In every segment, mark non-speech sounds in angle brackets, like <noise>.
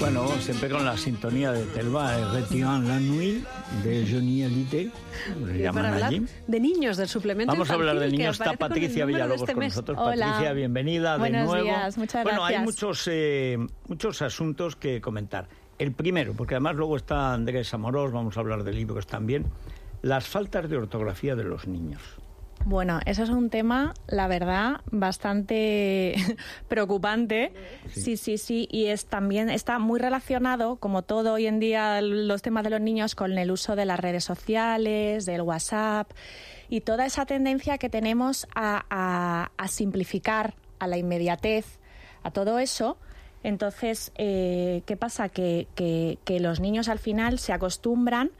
Bueno, siempre con la sintonía de Telva, Retian la Nuit de Johnny le Para hablar allí. de niños, del suplemento Vamos a hablar de niños. Está Patricia Villalobos este con nosotros. Hola. Patricia, bienvenida Buenos de nuevo. días, muchas bueno, hay gracias. muchos, eh, muchos asuntos que comentar. El primero, porque además luego está Andrés Amorós, vamos a hablar de libros también, las faltas de ortografía de los niños. Bueno, eso es un tema, la verdad, bastante <laughs> preocupante. Sí, sí, sí, y es también está muy relacionado, como todo hoy en día los temas de los niños, con el uso de las redes sociales, del WhatsApp y toda esa tendencia que tenemos a, a- a simplificar, a la inmediatez, a todo eso. Entonces, eh, ¿qué pasa? Que, que- que los niños al final se acostumbran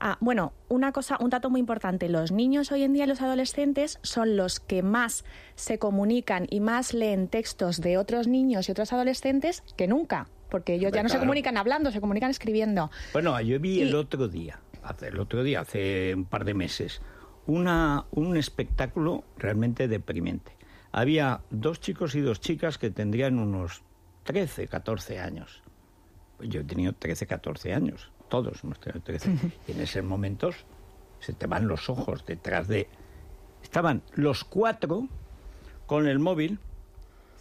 a. Bueno, una cosa, un dato muy importante: los niños hoy en día y los adolescentes son los que más se comunican y más leen textos de otros niños y otros adolescentes que nunca. Porque ellos ya no se comunican hablando, se comunican escribiendo. Bueno, yo vi Y- el otro día, hace, el otro día, hace un par de meses, una, un espectáculo realmente deprimente. Había dos chicos y dos chicas que tendrían unos 13, 14 años. Yo he tenido 13, 14 años, todos hemos tenido 13. y en esos momentos se te van los ojos detrás de... Estaban los cuatro con el móvil,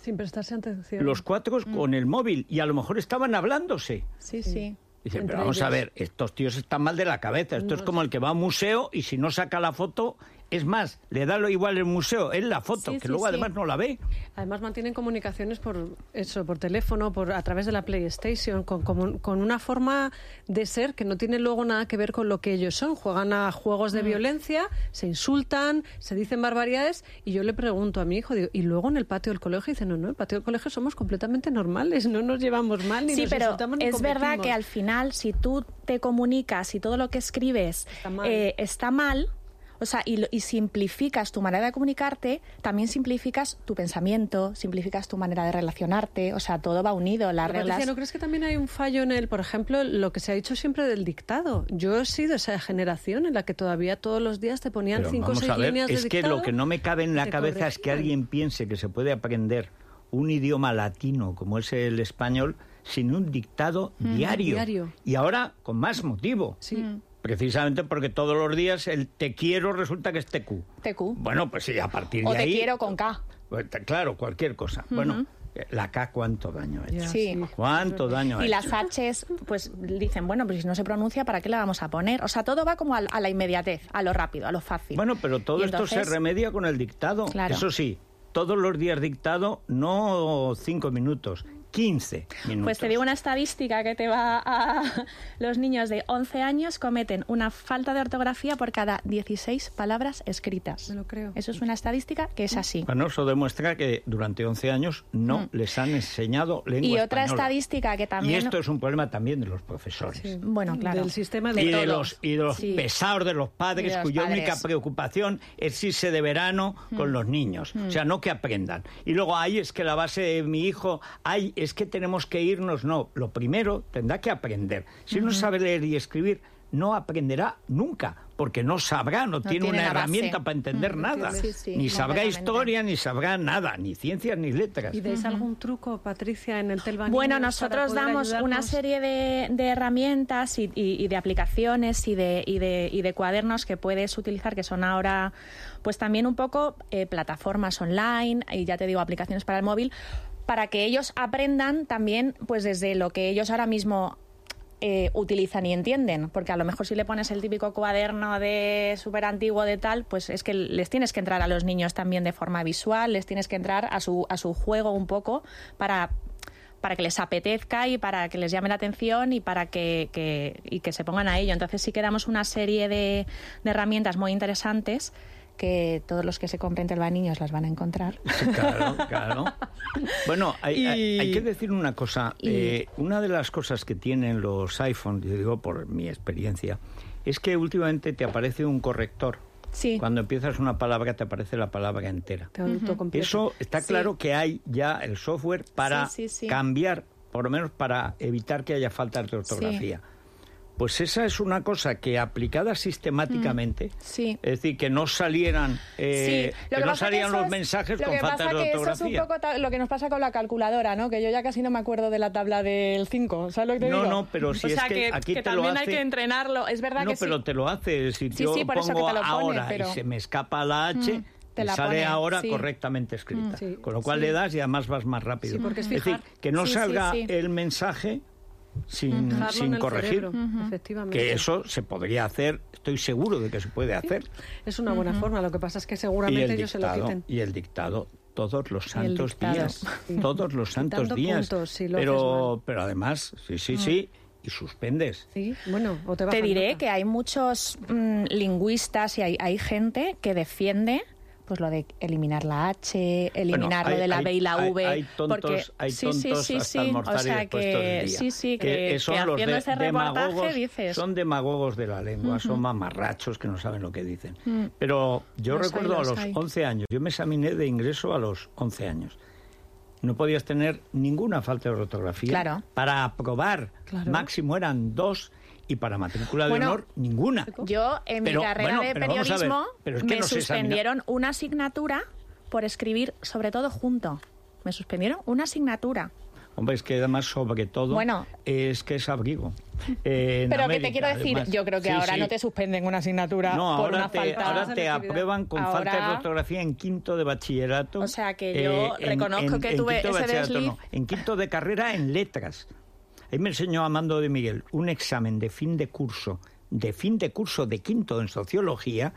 Sin prestarse atención. los cuatro Mm. con el móvil, y a lo mejor estaban hablándose. Sí, sí. Dice, Entre pero vamos a ver, estos tíos están mal de la cabeza. Esto es como el que va a un museo y si no saca la foto, es más, le da lo igual el museo, es la foto, Sí, que sí, luego sí. además no la ve. Además mantienen comunicaciones por eso, por teléfono, por a través de la PlayStation, con, con, con una forma de ser que no tiene luego nada que ver con lo que ellos son. Juegan a juegos Mm. de violencia, se insultan, se dicen barbaridades y yo le pregunto a mi hijo, digo, y luego en el patio del colegio dice, no, no, en el patio del colegio somos completamente normales, no nos llevamos mal ni Sí, nos pero insultamos ni es verdad competimos". que al final, si tú te comunicas y todo lo que escribes Está mal. eh, está mal, o sea, y, lo- y simplificas tu manera de comunicarte, también simplificas tu pensamiento, simplificas tu manera de relacionarte, o sea, todo va unido, las Pero, Patricia, reglas... ¿no crees que también hay un fallo en el, por ejemplo, lo que se ha dicho siempre del dictado? Yo he sido esa generación en la que todavía todos los días te ponían Pero cinco o seis ver, líneas de es que dictado lo que no me cabe en la cabeza es que alguien piense que se puede aprender un idioma latino como es el español sin un dictado diario. diario. Y ahora con más motivo. Sí. Precisamente porque todos los días el te quiero resulta que es TQ. TQ. Bueno, pues sí, a partir O de te ahí... quiero con K. Pues, Claro, cualquier cosa. Bueno, eh, la K cuánto daño ha hecho. Sí. ¿Cuánto daño ha Y hecho? las H's, pues dicen, bueno, pues si no se pronuncia, ¿para qué la vamos a poner? O sea, todo va como a, a la inmediatez, a lo rápido, a lo fácil. Bueno, pero todo Y esto entonces- se remedia con el dictado. Claro. Eso sí, todos los días dictado, no cinco minutos, 15 minutos. Pues te digo una estadística que te va a... <laughs> Los niños de 11 años cometen una falta de ortografía por cada 16 palabras escritas. Me lo creo. Eso es una estadística que es así. Bueno, eso demuestra que durante 11 años no les han enseñado lengua Mm. Y otra española. estadística que también... Y esto es un problema también de los profesores. Sí. Bueno, claro. Del sistema De y, de los, y de los Sí. pesados de los padres, de los cuya padres. Mm. única preocupación es irse de verano con los niños. O sea, no que aprendan. Y luego, ay, es que la base de mi hijo, ay, es que tenemos que irnos. No, lo primero tendrá que aprender. Si no sabe leer y escribir, no aprenderá nunca, porque no sabrá, no, tiene, tiene una herramienta para entender nada. Sí, sí, ni sabrá historia, ni sabrá nada, ni ciencias, ni letras. ¿Y dais algún truco, Patricia, en el Telva Bueno, nosotros damos una serie de, de herramientas y, y- y de aplicaciones y de, y, de, y de cuadernos que puedes utilizar, que son ahora, pues también un poco eh, plataformas online y ya te digo, aplicaciones para el móvil, para que ellos aprendan también, pues desde lo que ellos ahora mismo eh, utilizan y entienden, porque a lo mejor si le pones el típico cuaderno de súper antiguo de tal, pues es que les tienes que entrar a los niños también de forma visual, les tienes que entrar a su, a su juego un poco para para que les apetezca y para que les llame la atención y para que, que y que se pongan a ello. Entonces sí que damos una serie de, de herramientas muy interesantes que todos los que se compren Niños las van a encontrar. Claro, claro. <laughs> Bueno, hay, hay, que decir una cosa. Eh, una de las cosas que tienen los iPhones, yo digo por mi experiencia, es que últimamente te aparece un corrector. Sí. Cuando empiezas una palabra te aparece la palabra entera. Eso está claro que hay ya el software para cambiar, por lo menos para evitar que haya faltas de ortografía. Pues esa es una cosa que aplicada sistemáticamente, mm, sí. es decir, que no salieran, eh, que, no salían los mensajes con falta de ortografía. Eso es un poco lo que nos pasa con la calculadora, ¿no? Que yo ya casi no me acuerdo de la tabla del 5, ¿sabes lo que te no, digo? No, pero si es que, aquí te también lo hace... hay que entrenarlo, es verdad no, que pero te lo hace, si yo pongo ahora y se me escapa la H... Mm, te la sale ahora correctamente escrita. Mm, Con lo cual le das y además vas más rápido. Porque es, es decir, que no salga el mensaje sin, sin corregir. efectivamente. Que eso se podría hacer, estoy seguro de que se puede hacer. Es una buena forma, lo que pasa es que seguramente ellos se lo quiten. Y el dictado todos los santos días, todos los santos días. si lo pero, pero además, sí, sí, sí, y suspendes. Sí, bueno, o te, te diré que hay muchos mm, lingüistas y hay, hay gente que defiende pues lo de eliminar la H, eliminar lo de la B y la V. Hay, tontos, porque, hay tontos sí, sí, sí, sí. O sea que, sí, sí, que, que, son los de, ese demagogos, dices. Son demagogos de la lengua, son mamarrachos que no saben lo que dicen. Mm. Pero yo recuerdo a los 11 años, yo me examiné de ingreso a los 11 años. No podías tener ninguna falta de ortografía. Claro. Para aprobar, máximo eran dos y para matrícula de honor ninguna. Yo en mi carrera de periodismo me suspendieron una asignatura por escribir sobre todo junto. Me suspendieron una asignatura. Hombre, es que además sobre todo bueno, es que es abrigo. <laughs> Pero que te quiero decir, yo creo que ahora no te suspenden una asignatura no, por ahora una te, falta. Ahora te aprueban con falta de ortografía en quinto de bachillerato. O sea que yo eh, reconozco que tuve ese desliz. en quinto de carrera en letras. Ahí me enseñó Amando de Miguel un examen de fin de curso, de fin de curso de quinto en sociología,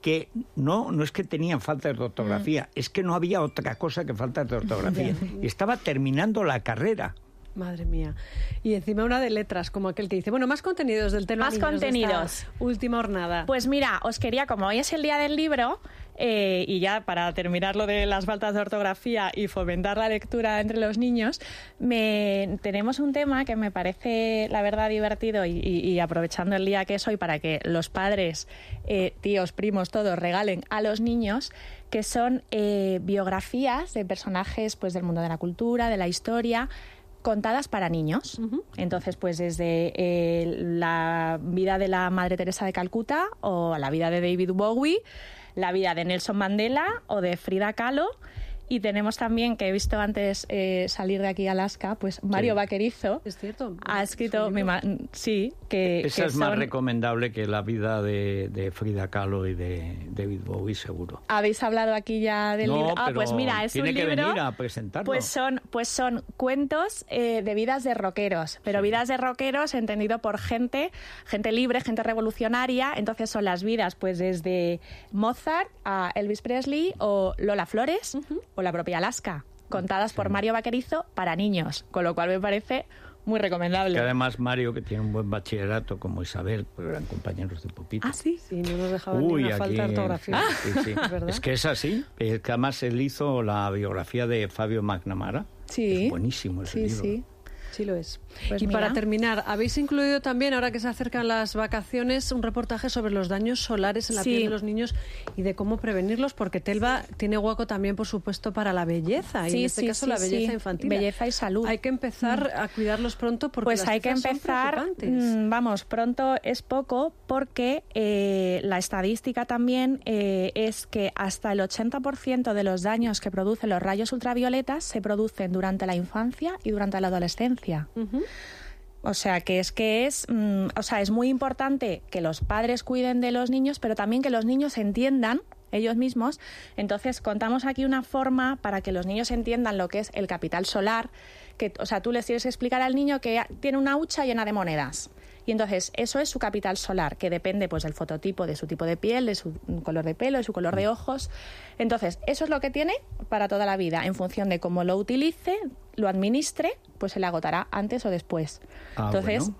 que no, no es que tenían falta de ortografía, mm. es que no había otra cosa que falta de ortografía. <laughs> y estaba terminando la carrera. Madre mía. Y encima una de letras, como aquel que dice, bueno, más contenidos del tema. Más contenidos. última jornada. Pues mira, os quería, como hoy es el día del libro, eh, y ya para terminar lo de las faltas de ortografía y fomentar la lectura entre los niños, tenemos un tema que me parece, la verdad, divertido y, aprovechando el día que es hoy para que los padres, eh, tíos, primos, todos regalen a los niños que son eh, biografías de personajes pues, del mundo de la cultura, de la historia, contadas para niños. Entonces, pues desde la vida de la Madre Teresa de Calcuta o la vida de David Bowie, la vida de Nelson Mandela o de Frida Kahlo. Y tenemos también, que he visto antes eh, salir de aquí a Alaska, pues Mario Vaquerizo. Es cierto. Ha escrito, sí, que... Esa es más recomendable que la vida de, Frida Kahlo y de David Bowie, seguro. ¿Habéis hablado aquí ya del libro? Ah, pues mira, es tiene un que libro... venir a presentarlo. Pues son, pues son cuentos eh, de vidas de rockeros, pero vidas de rockeros entendido por gente, gente libre, gente revolucionaria. Entonces son las vidas, pues desde Mozart a Elvis Presley o Lola Flores o la propia Alaska, contadas por Mario Vaquerizo para niños, con lo cual me parece muy recomendable. Que además Mario, que tiene un buen bachillerato como Isabel, pues eran compañeros de pupito. Ah, sí, sí, no nos dejaba Uy, ni una falta de ortografía. <laughs> ¿Es, que es así, es que además él hizo la biografía de Fabio McNamara. Sí. Es buenísimo ese sí, libro. Sí. Sí lo es. Pues y para terminar, habéis incluido también, ahora que se acercan las vacaciones, un reportaje sobre los daños solares en la piel de los niños y de cómo prevenirlos, porque Telva tiene hueco también, por supuesto, para la belleza, y en este caso la belleza infantil. Belleza y salud. Hay que empezar mm. a cuidarlos pronto porque Pues hay que empezar, mm, vamos, pronto es poco porque eh, la estadística también eh, es que hasta el 80% de los daños que producen los rayos ultravioletas se producen durante la infancia y durante la adolescencia. O sea, que es que es, mm, o sea, es muy importante que los padres cuiden de los niños, pero también que los niños entiendan ellos mismos. Entonces, contamos aquí una forma para que los niños entiendan lo que es el capital solar, que, o sea, tú les tienes que explicar al niño que tiene una hucha llena de monedas Y entonces, eso es su capital solar, que depende pues del fototipo, de su tipo de piel, de su color de pelo, de su color de ojos. Entonces, eso es lo que tiene para toda la vida. En función de cómo lo utilice, lo administre, pues se le agotará antes o después. Ah, entonces,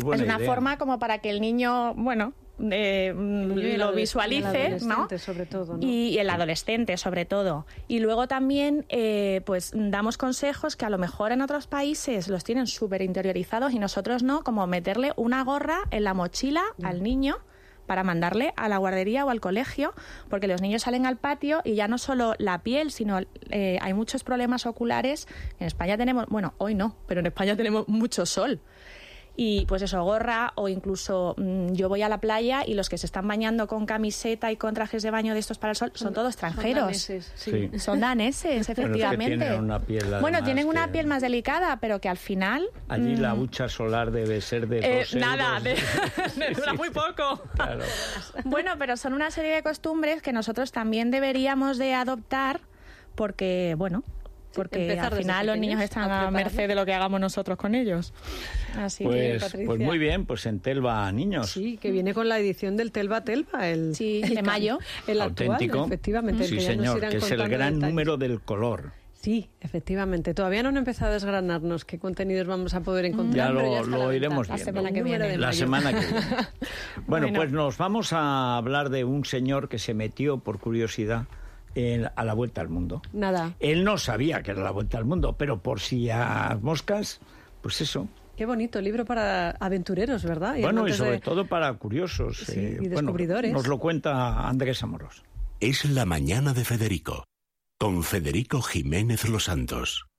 bueno. es, una forma como para que el niño, bueno, eh, lo visualice, ¿no? Sobre todo, Y el adolescente, sobre todo. Y luego también, eh, pues damos consejos que a lo mejor en otros países los tienen súper interiorizados y nosotros no, como meterle una gorra en la mochila al niño para mandarle a la guardería o al colegio, porque los niños salen al patio y ya no solo la piel, sino eh, hay muchos problemas oculares. En España tenemos, bueno, hoy no, pero en España tenemos mucho sol y pues eso, gorra o incluso mm, yo voy a la playa y los que se están bañando con camiseta y con trajes de baño de estos para el sol son, todos extranjeros. Son daneses, sí. Son daneses efectivamente. tienen una piel bueno, tienen una piel más delicada, pero que al final... Allí la hucha mm, solar debe ser de eh, Nada, de, <laughs> dura muy poco. Claro. bueno, pero son una serie de costumbres que nosotros también deberíamos de adoptar porque, bueno, porque al final los niños están a, merced de lo que hagamos nosotros con ellos. Así pues, que, pues muy bien, pues en Telva Niños. Sí, que viene con la edición del Telva Telva, el, sí, de mayo. El auténtico. efectivamente. Sí, señor, que es el gran número del color. Sí, efectivamente. Todavía no han empezado a desgranarnos qué contenidos vamos a poder encontrar. Ya lo, iremos viendo. La semana que viene. La semana que viene. bueno, pues nos vamos a hablar de un señor que se metió por curiosidad a la vuelta al mundo. Nada. Él no sabía que era la vuelta al mundo, pero por si a moscas, pues eso. Qué bonito libro para aventureros, ¿verdad? bueno, y sobre todo para curiosos. Eh, y descubridores. nos lo cuenta Andrés Amoros. Es la mañana de Federico, con Federico Jiménez Los Santos.